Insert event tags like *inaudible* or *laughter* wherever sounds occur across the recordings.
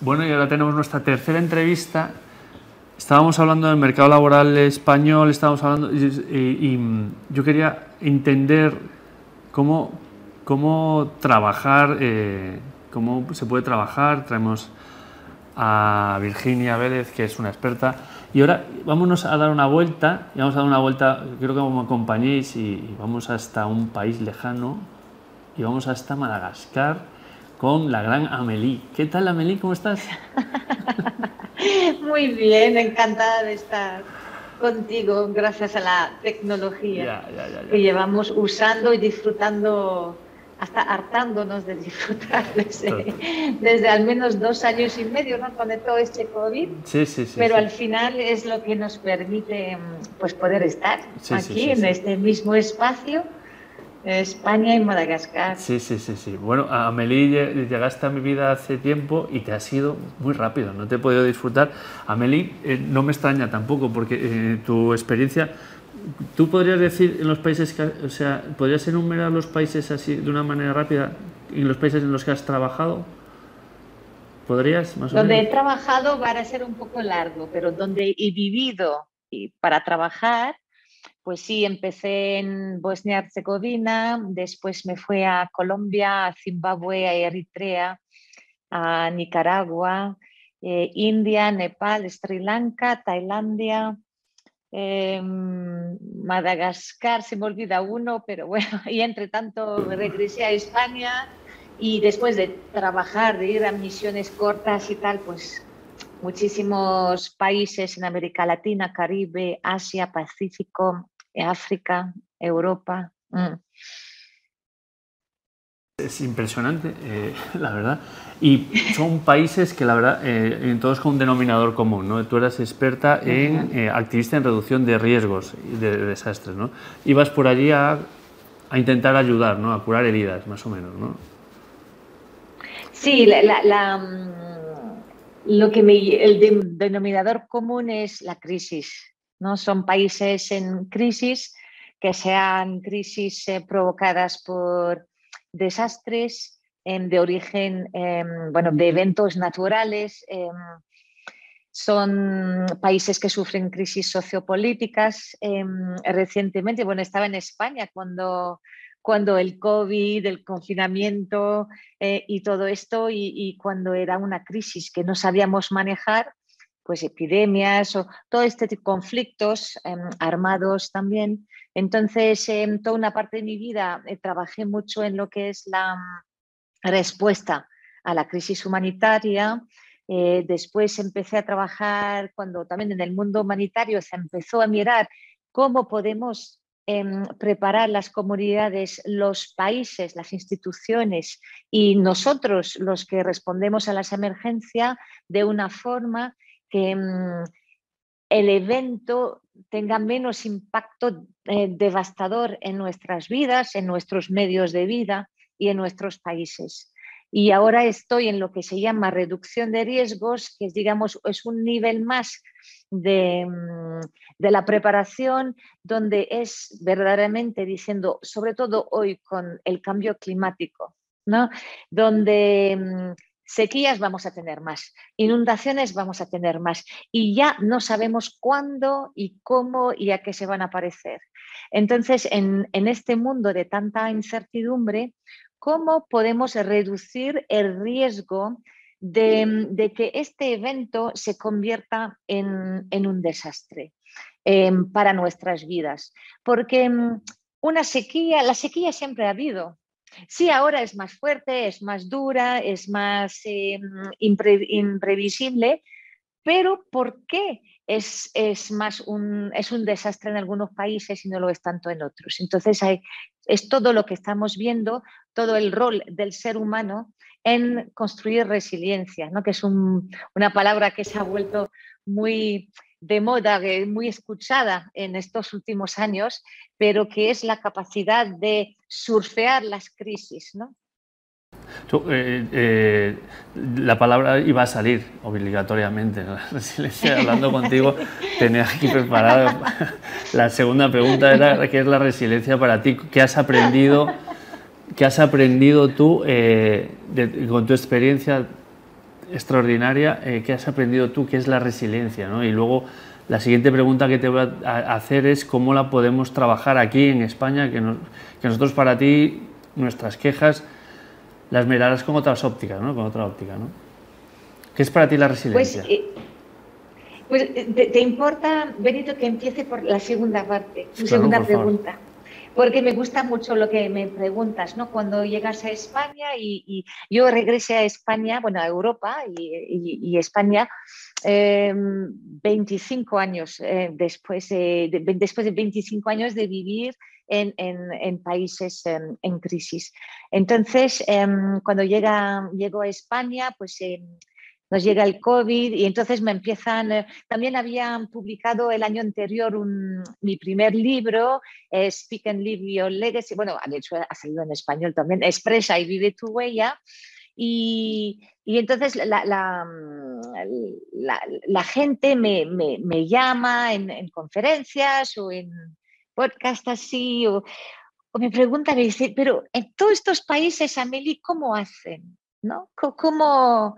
bueno, y ahora tenemos nuestra tercera entrevista. Estábamos hablando del mercado laboral español, estábamos hablando, y, yo quería entender cómo, cómo trabajar, eh, cómo se puede trabajar. Traemos a Virginia Vélez, que es una experta. Y ahora vámonos a dar una vuelta, y vamos a dar una vuelta, creo que me acompañéis y vamos hasta un país lejano, y vamos hasta Madagascar con la gran Amelie. ¿Qué tal Amelie? ¿Cómo estás? *laughs* Muy bien, encantada de estar contigo gracias a la tecnología que llevamos usando y disfrutando hasta hartándonos de disfrutar desde, al menos dos años y medio, ¿no? Con todo este COVID. Sí, sí, sí. Pero al final es lo que nos permite pues, poder estar aquí en este mismo espacio. España y Madagascar. Sí, sí, sí, sí. Bueno, Amelie, llegaste a mi vida hace tiempo y te ha sido muy rápido, no te he podido disfrutar. Amelie, eh, no me extraña tampoco, porque eh, tu experiencia ¿Tú podrías decir en los países, que, o sea, podrías enumerar los países así de una manera rápida, en los países en los que has trabajado? ¿Podrías más Donde he trabajado va a ser un poco largo, pero donde he vivido y para trabajar, pues sí, empecé en Bosnia-Herzegovina, después me fui a Colombia, a Zimbabue, a Eritrea, a Nicaragua, eh, India, Nepal, Sri Lanka, Tailandia, Em, Madagascar, se me olvida uno, pero bueno, *laughs* y entre tanto regresé a España y después de trabajar, de ir a misiones cortas y tal, pues muchísimos países en América Latina, Caribe, Asia, Pacífico, África, Europa. Mm. Es impresionante, eh, *laughs* la verdad. Y son países que, la verdad, eh, en todos con un denominador común. ¿no? Tú eras experta en eh, activista en reducción de riesgos y de, desastres. ¿no? Ibas por allí a, a, intentar ayudar, ¿no? a curar heridas, más o menos. ¿no? Sí, la, mm, lo que el denominador común es la crisis. ¿no? Son países en crisis que sean crisis provocadas por desastres em, de origen, em, bueno, de eventos naturales. Em, son países que sufren crisis sociopolíticas. recientemente, bueno, estaba en España cuando, cuando el COVID, el confinamiento eh, y todo esto, y, cuando era una crisis que no sabíamos manejar, pues epidemias o todo este tipo de conflictos armados también, entonces, en toda una parte de mi vida eh, trabajé mucho en lo que es la mm, respuesta a la crisis humanitaria. Eh, después empecé a trabajar cuando también en el mundo humanitario se empezó a mirar cómo podemos em, preparar las comunidades, los países, las instituciones y nosotros los que respondemos a las emergencias de una forma que mm, el evento tenga menos impacto eh, devastador en nuestras vidas, en nuestros medios de vida y en nuestros países. Y ahora estoy en lo que se llama reducción de riesgos, que es, digamos, es un nivel más de, mm, de la preparación, donde es verdaderamente diciendo, sobre todo hoy con el cambio climático, ¿no? donde mm, Sequías vamos a tener más, inundaciones vamos a tener más y ya no sabemos cuándo y cómo y a qué se van a aparecer. Entonces, en, este mundo de tanta incertidumbre, ¿cómo podemos reducir el riesgo de, que este evento se convierta en, un desastre em, para nuestras vidas? Porque em, una sequía, la sequía siempre ha habido, Sí, ahora es más fuerte, es más dura, es más eh, imprevisible, pero ¿por qué es, más un, es un desastre en algunos países y no lo es tanto en otros? Entonces, es todo lo que estamos viendo, todo el rol del ser humano en construir resiliencia, ¿no? que es una palabra que se ha vuelto muy de moda, muy escuchada en estos últimos años, pero que es la capacidad de surfear las crisis, ¿no? Eh, eh, la palabra iba a salir obligatoriamente. *laughs* hablando contigo, tenía aquí preparado. La segunda pregunta era: ¿qué es la resiliencia para ti? ¿Qué has aprendido, qué has aprendido tú eh, con tu experiencia extraordinaria. ¿Qué has aprendido tú? ¿Qué es la resiliencia? Y luego la siguiente pregunta que te voy a hacer es cómo la podemos trabajar aquí en España, que, que nosotros para ti, nuestras quejas, las mirarás con otras ópticas, ¿no? Con otra óptica, ¿no? ¿Qué es para ti la resiliencia? Pues, eh, pues eh, te, importa, Benito, que empiece por la segunda parte, tu segunda pregunta? Porque me gusta mucho lo que me preguntas, ¿no? Cuando llegas a España y, yo regresé a España, bueno, a Europa y, España, 25 em, años eh, después, de, después de 25 años de vivir en, países en, crisis. Entonces, em, cuando llega, llego a España, pues em, nos llega el COVID y entonces me empiezan, eh, también habían publicado el año anterior mi primer libro, eh, Speak and Live Your Legacy, bueno, de hecho ha salido en español también, Expresa y vive tu huella. Y, entonces la, la, gente me, llama en, conferencias o en podcasts así, o, me preguntan, me dice, pero en todos estos países, Amelie, ¿cómo hacen? ¿No? ¿Cómo,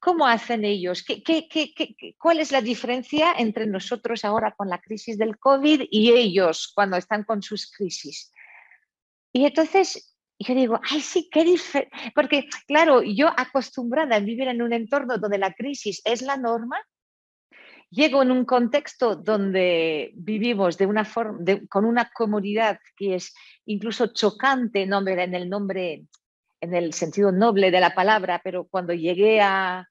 ¿Cómo hacen ellos? ¿Qué, qué, qué, cuál es la diferencia entre nosotros ahora con la crisis del COVID y ellos cuando están con sus crisis? Y entonces yo digo, ay, sí, qué diferente. Porque, claro, yo acostumbrada a vivir en un entorno donde la crisis es la norma, llego en un contexto donde vivimos de una forma, con una comunidad que es incluso chocante nombre, en el nombre, en el sentido noble de la palabra, pero cuando llegué a,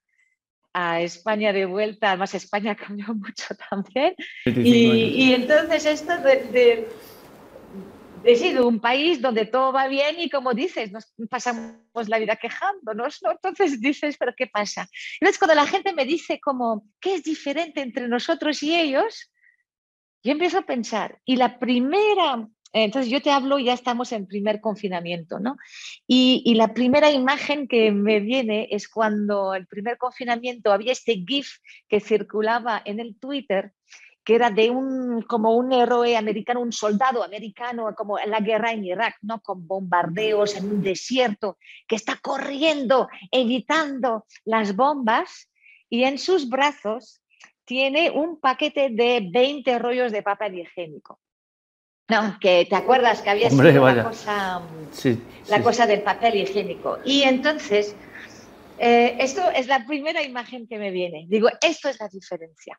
a España de vuelta, además España *laughs* cambió mucho también. Y, entonces esto de, he sido un país donde todo va bien y como dices, nos pasamos la vida quejándonos, ¿no? Entonces dices, pero ¿qué pasa? Entonces cuando la gente me dice como, ¿qué es diferente entre nosotros y ellos? Yo empiezo a pensar, y la primera entonces yo te hablo, ya estamos en primer confinamiento, ¿no? Y, la primera imagen que me viene es cuando el primer confinamiento había este GIF que circulaba en el Twitter que era de un como un héroe americano, un soldado americano, como en la guerra en Irak, ¿no? Con bombardeos en un desierto, que está corriendo, evitando las bombas, y en sus brazos tiene un paquete de 20 rollos de papel higiénico. No, que te acuerdas que había sido la, cosa, la cosa del papel higiénico. Y entonces, eh, esto es la primera imagen que me viene. Digo, esto es la diferencia.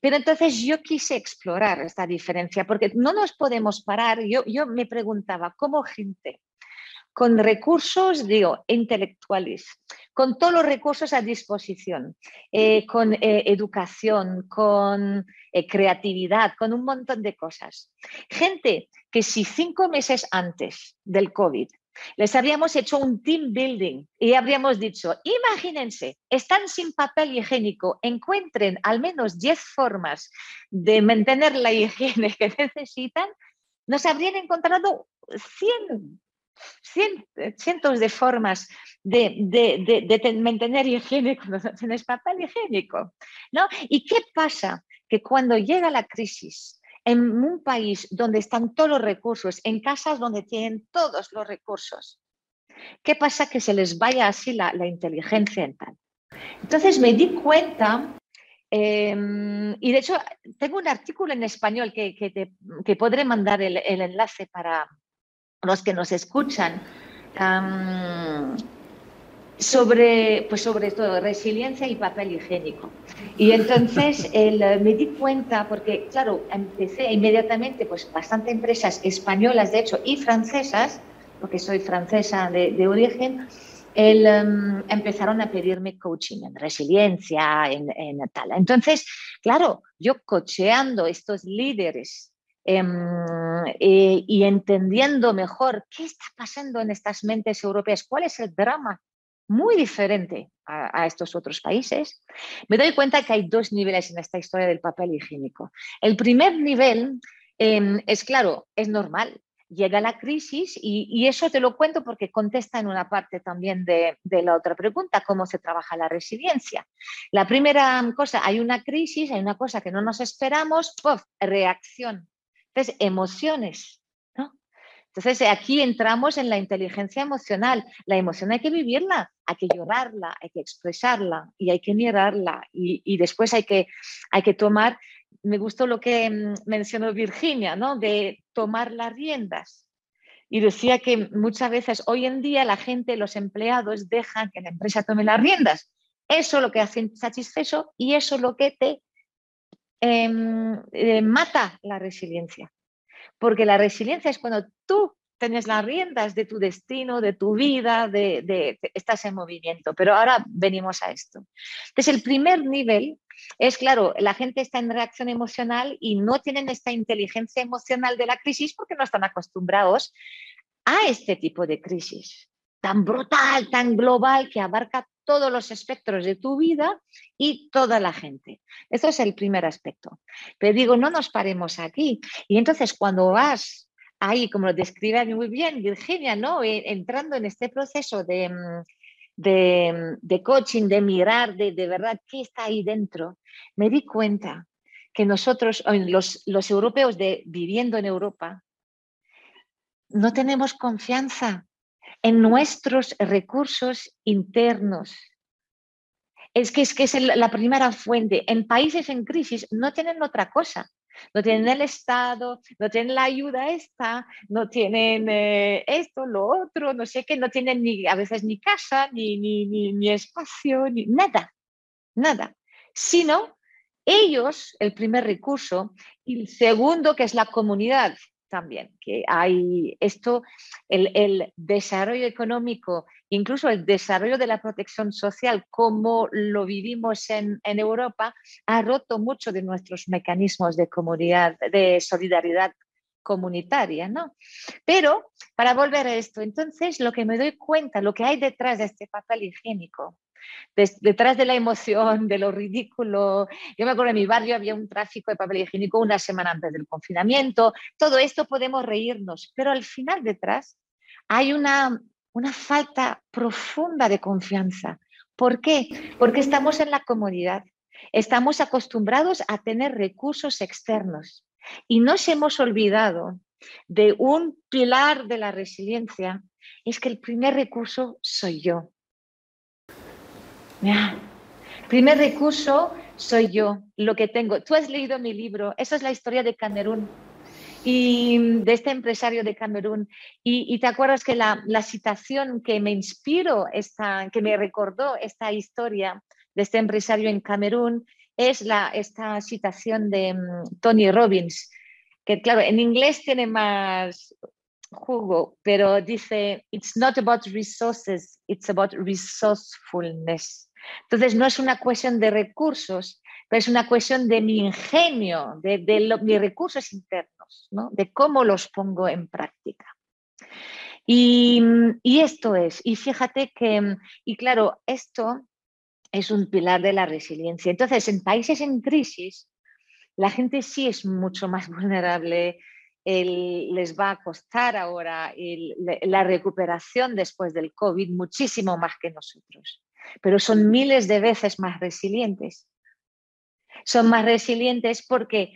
Pero entonces yo quise explorar esta diferencia porque no nos podemos parar. Yo, yo me preguntaba, ¿cómo gente con recursos, digo, intelectuales, con todos los recursos a disposición, eh, con eh, educación, con eh, creatividad, con un montón de cosas. Gente que si cinco meses antes del COVID les habíamos hecho un team building y habríamos dicho, imagínense, están sin papel higiénico, encuentren al menos 10 formas de *laughs* mantener la higiene que necesitan, nos habrían encontrado 100 cientos de formas de, de, mantener higiene *laughs* cuando no tienes papel higiénico. ¿no? ¿Y qué pasa? Que cuando llega la crisis, en un país donde están todos los recursos, en casas donde tienen todos los recursos, ¿qué pasa? Que se les vaya así la, inteligencia en tal. Entonces me di cuenta em, y de hecho, tengo un artículo en español que, que, podré mandar el, enlace para, los que nos escuchan, sobre, pues sobre todo resiliencia y papel higiénico. Y entonces *laughs* me di cuenta, porque claro, empecé inmediatamente, pues bastante empresas españolas, de hecho, y francesas, porque soy francesa de, origen, el, empezaron a pedirme coaching en resiliencia, en, en, tal. Entonces, claro, yo cocheando estos líderes Em, eh, y entendiendo mejor qué está pasando en estas mentes europeas, cuál es el drama muy diferente a, estos otros países, me doy cuenta que hay dos niveles en esta historia del papel higiénico. El primer nivel em, es claro, es normal. Llega la crisis y, eso te lo cuento porque contesta en una parte también de, la otra pregunta, cómo se trabaja la resiliencia. La primera cosa, hay una crisis, hay una cosa que no nos esperamos, ¡puff! reacción entonces, emociones. Entonces, aquí entramos en la inteligencia emocional. La emoción hay que vivirla, hay que llorarla, hay que expresarla y hay que mirarla. Y, después hay que, hay que tomar, me gustó lo que mm, mencionó Virginia, ¿no? De tomar las riendas. Y decía que muchas veces hoy en día la gente, los empleados, dejan que la empresa tome las riendas. Eso es lo que hace satisfecho y eso es lo que te em, eh, mata la resiliencia. Porque la resiliencia es cuando tú tienes las riendas de tu destino, de tu vida, de, estás en movimiento. Pero ahora venimos a esto. Entonces, el primer nivel es, claro, la gente está en reacción emocional y no tienen esta inteligencia emocional de la crisis porque no están acostumbrados a este tipo de crisis tan brutal, tan global, que abarca todos los espectros de tu vida y toda la gente. Eso es el primer aspecto. Pero digo, no nos paremos aquí. Y entonces cuando vas ahí, como lo describe muy bien Virginia, ¿no? E, entrando en este proceso de, mm, mm, de, coaching, de mirar de, de, verdad qué está ahí dentro, me di cuenta que nosotros, los, los europeos de, viviendo en Europa, no tenemos confianza en nuestros recursos internos. Es que es, que es la primera fuente. En países en crisis no tienen otra cosa. No tienen el Estado, no tienen la ayuda esta, no tienen eh, esto, lo otro, no sé qué, no tienen ni a veces ni casa, ni, ni, ni, ni espacio, ni nada, nada. Sino ellos, el primer recurso, y el segundo, que es la comunidad, también, que hay esto, el, desarrollo económico, incluso el desarrollo de la protección social, como lo vivimos en, en Europa, ha roto mucho de nuestros mecanismos de comunidad, de solidaridad comunitaria, ¿no? Pero para volver a esto, entonces lo que me doy cuenta, lo que hay detrás de este papel higiénico, detrás de la emoción, de lo ridículo. Yo me acuerdo en mi barrio había un tráfico de papel higiénico una semana antes del confinamiento. Todo esto podemos reírnos, pero al final detrás hay una, una falta profunda de confianza. ¿Por qué? Porque estamos en la comodidad. Estamos acostumbrados a tener recursos externos y nos hemos olvidado de un pilar de la resiliencia, es que el primer recurso soy yo. Primer recurso soy yo, lo que tengo. Tú has leído mi libro, esa es la historia de Camerún y de este empresario de Camerún. Y, te acuerdas que la, citación que me inspiró, esta, que me recordó esta historia de este empresario en Camerún, es la, esta citación de mm, Tony Robbins, que claro, en inglés tiene más jugo, pero dice, it's not about resources, it's about resourcefulness. Entonces, no es una cuestión de recursos, pero es una cuestión de mi ingenio, de, mis recursos internos, ¿no? de cómo los pongo en práctica. Y, y, esto es, y fíjate que, y claro, esto es un pilar de la resiliencia. Entonces, en países en crisis, la gente sí es mucho más *laughs* vulnerable, les va a costar ahora la recuperación después del COVID muchísimo más que nosotros pero son miles de veces más resilientes. Son más resilientes porque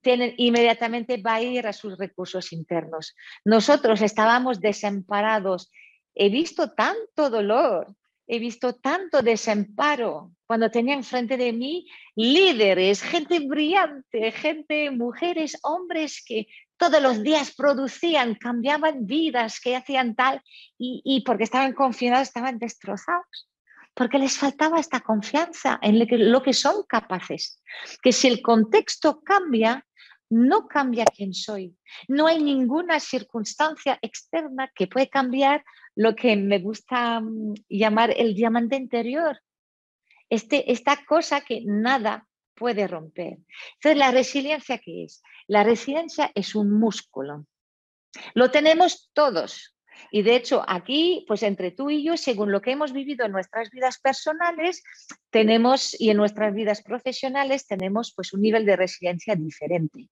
tienen, inmediatamente va a ir a sus recursos internos. Nosotros estábamos desamparados. He visto tanto dolor, he visto tanto desamparo cuando tenía enfrente de mí líderes, gente brillante, gente, mujeres, hombres que todos los días producían, cambiaban vidas, que hacían tal, y, y porque estaban confinados, estaban destrozados porque les faltaba esta confianza en lo que, son capaces. Que si el contexto cambia, no cambia quién soy. No hay ninguna circunstancia externa que pueda cambiar lo que me gusta mm, llamar el diamante interior. Este, esta cosa que nada puede romper. Entonces, ¿la resiliencia qué es? La resiliencia es un músculo. Lo tenemos todos. Y de hecho, aquí, pues entre tú y yo, según lo que hemos vivido en nuestras vidas personales, tenemos y en nuestras vidas profesionales tenemos pues un nivel de resiliencia diferente,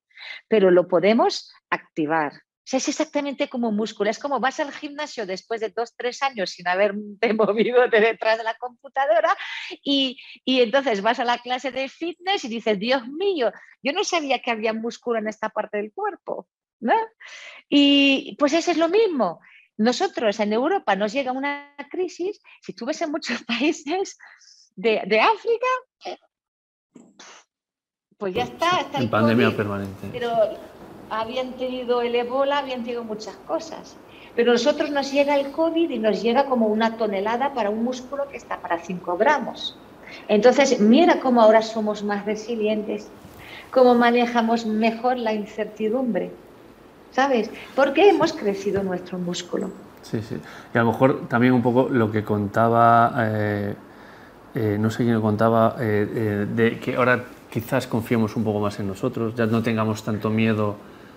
pero lo podemos activar. O sea, es exactamente como un músculo. Es como vas al gimnasio después de dos, tres años sin haberte *laughs* movido de detrás de la computadora y, y, entonces vas a la clase de fitness y dices, Dios mío, yo no sabía que había músculo en esta parte del cuerpo. ¿no? Y pues eso es lo mismo. Nosotros en Europa nos llega una crisis, si tú ves en muchos *laughs* países de, de África, pues ya está. está en pandemia permanente. Pero habían tenido el ébola, habían tenido muchas cosas. Pero a nosotros nos llega el COVID y nos llega como una tonelada para un músculo que está para 5 gramos. Entonces, mira cómo ahora somos más resilientes, cómo manejamos mejor la incertidumbre, ¿sabes? Porque hemos crecido nuestro músculo. Sí, sí. Y a lo mejor también un poco lo que contaba, eh, eh, no sé quién lo contaba, eh, de que ahora quizás confiemos un poco más en nosotros, ya no tengamos tanto miedo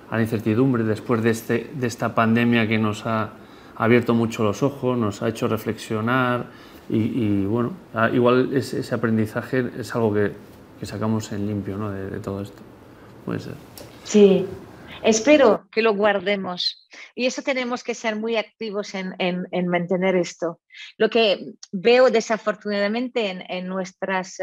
a la incertidumbre después de, este, de esta pandemia que nos ha abierto mucho los ojos, nos ha hecho reflexionar y, bueno, ah, igual ese, aprendizaje es algo que, que sacamos en limpio ¿no? de, todo esto. Puede ser. Sí, espero que lo guardemos. Y eso tenemos que ser muy activos en, en, mantener esto. Lo que veo desafortunadamente en, en nuestras,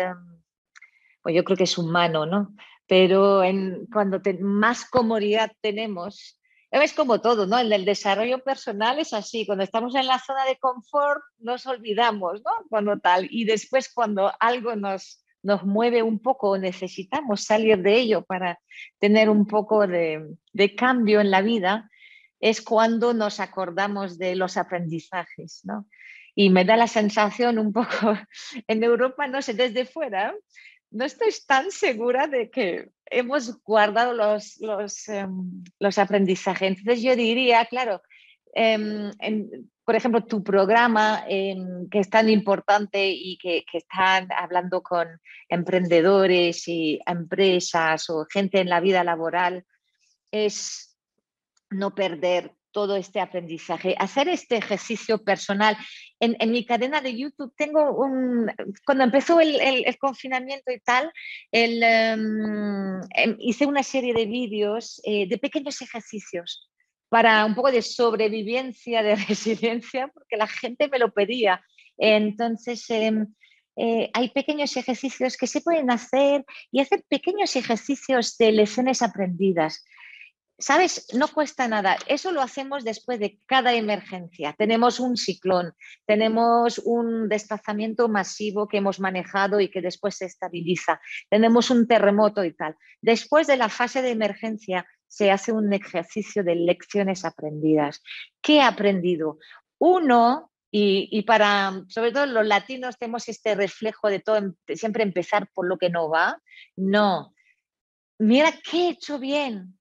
pues yo creo que es humano, ¿no? Pero en, cuando más comodidad tenemos, es como todo, ¿no? En el desarrollo personal es así, cuando estamos en la zona de confort nos olvidamos, ¿no? Cuando tal, y después cuando algo nos, nos mueve un poco, necesitamos salir de ello para tener un poco de, cambio en la vida, es cuando nos acordamos de los aprendizajes, ¿no? Y me da la sensación un poco *laughs* en Europa, no sé, desde fuera, no estoy tan segura de que hemos guardado los, los, em, aprendizajes. Entonces yo diría, claro, em, por ejemplo, tu programa em, que es tan importante y que, están hablando con emprendedores y empresas o gente en la vida laboral, es no perder todo este aprendizaje, hacer este ejercicio personal. En, mi cadena de YouTube tengo un, cuando empezó el, confinamiento y tal, em, em, hice una serie de vídeos eh, de pequeños ejercicios para un poco de sobrevivencia, de *laughs* resiliencia, porque la gente me lo pedía. Entonces, em, eh, hay pequeños ejercicios que se pueden hacer y hacer pequeños ejercicios de lecciones aprendidas. ¿Sabes? No cuesta nada. Eso lo hacemos después de cada emergencia. Tenemos un ciclón, tenemos un desplazamiento masivo que hemos manejado y que después se estabiliza, tenemos un terremoto y tal. Después de la fase de emergencia se hace un ejercicio de lecciones aprendidas. ¿Qué he aprendido? Uno, y, para, sobre todo los latinos, tenemos este reflejo de todo, siempre empezar por lo que no va. No. Mira, ¿qué he hecho bien?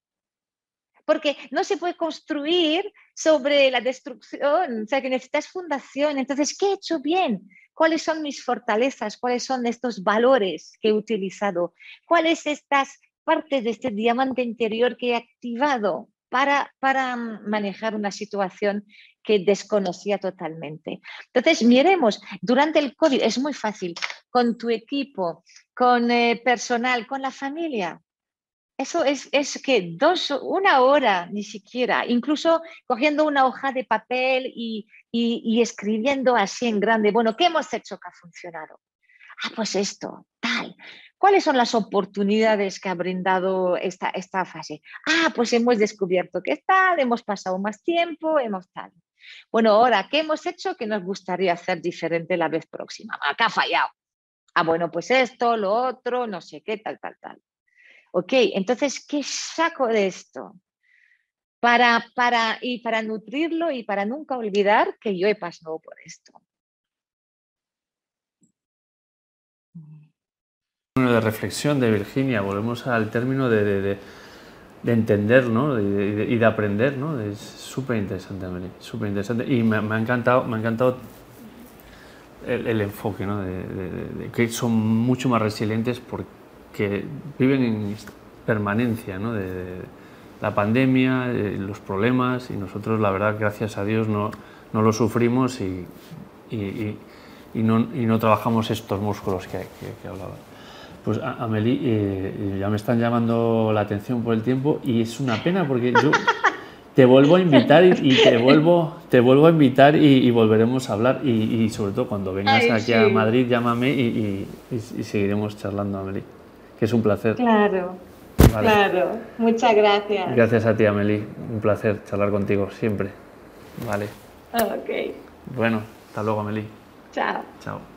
porque no se puede construir sobre la destrucción, o sea que necesitas fundación. Entonces, ¿qué he hecho bien? ¿Cuáles son mis fortalezas? ¿Cuáles son estos valores que he utilizado? ¿Cuáles estas partes de este diamante interior que he activado para, para manejar una situación que desconocía totalmente. Entonces, miremos, durante el COVID es muy fácil, con tu equipo, con eh, personal, con la familia, eso es, es, que dos, una hora ni siquiera, incluso cogiendo una hoja de papel y, y, escribiendo así en grande, bueno, ¿qué hemos hecho que ha funcionado? Ah, pues esto, tal. ¿Cuáles son las oportunidades que ha brindado esta, esta fase? Ah, pues hemos descubierto que tal, hemos pasado más tiempo, hemos tal. Bueno, ahora, ¿qué hemos hecho que nos gustaría hacer diferente la vez próxima? Acá ha fallado. Ah, bueno, pues esto, lo otro, no sé qué, tal, tal, tal. Ok, entonces, ¿qué saco de esto? Para, para, y para nutrirlo y para nunca olvidar que yo he pasado por esto. De reflexión de Virginia, volvemos al término de, entender ¿no? y, de, aprender. ¿no? Es súper interesante, súper interesante. Y me, ha encantado, me ha encantado el, enfoque, ¿no? de, que son mucho más resilientes porque que viven en permanencia ¿no? de, la pandemia, los problemas y nosotros la verdad gracias a Dios no, no lo sufrimos y, y, no, y, no, trabajamos estos músculos que, que, hablaba. Pues Amelie, eh, ya me están llamando la atención por el tiempo y es una pena porque yo *laughs* te vuelvo a invitar y, te, vuelvo, te vuelvo a invitar y, volveremos a hablar y, sobre todo cuando vengas aquí a Madrid llámame y, seguiremos charlando Amelie que es un placer. Claro. Claro, muchas gracias. Gracias a ti, Amelie. Un placer charlar contigo siempre. Vale. Ok. Bueno, hasta luego, Amelie. Chao. Chao.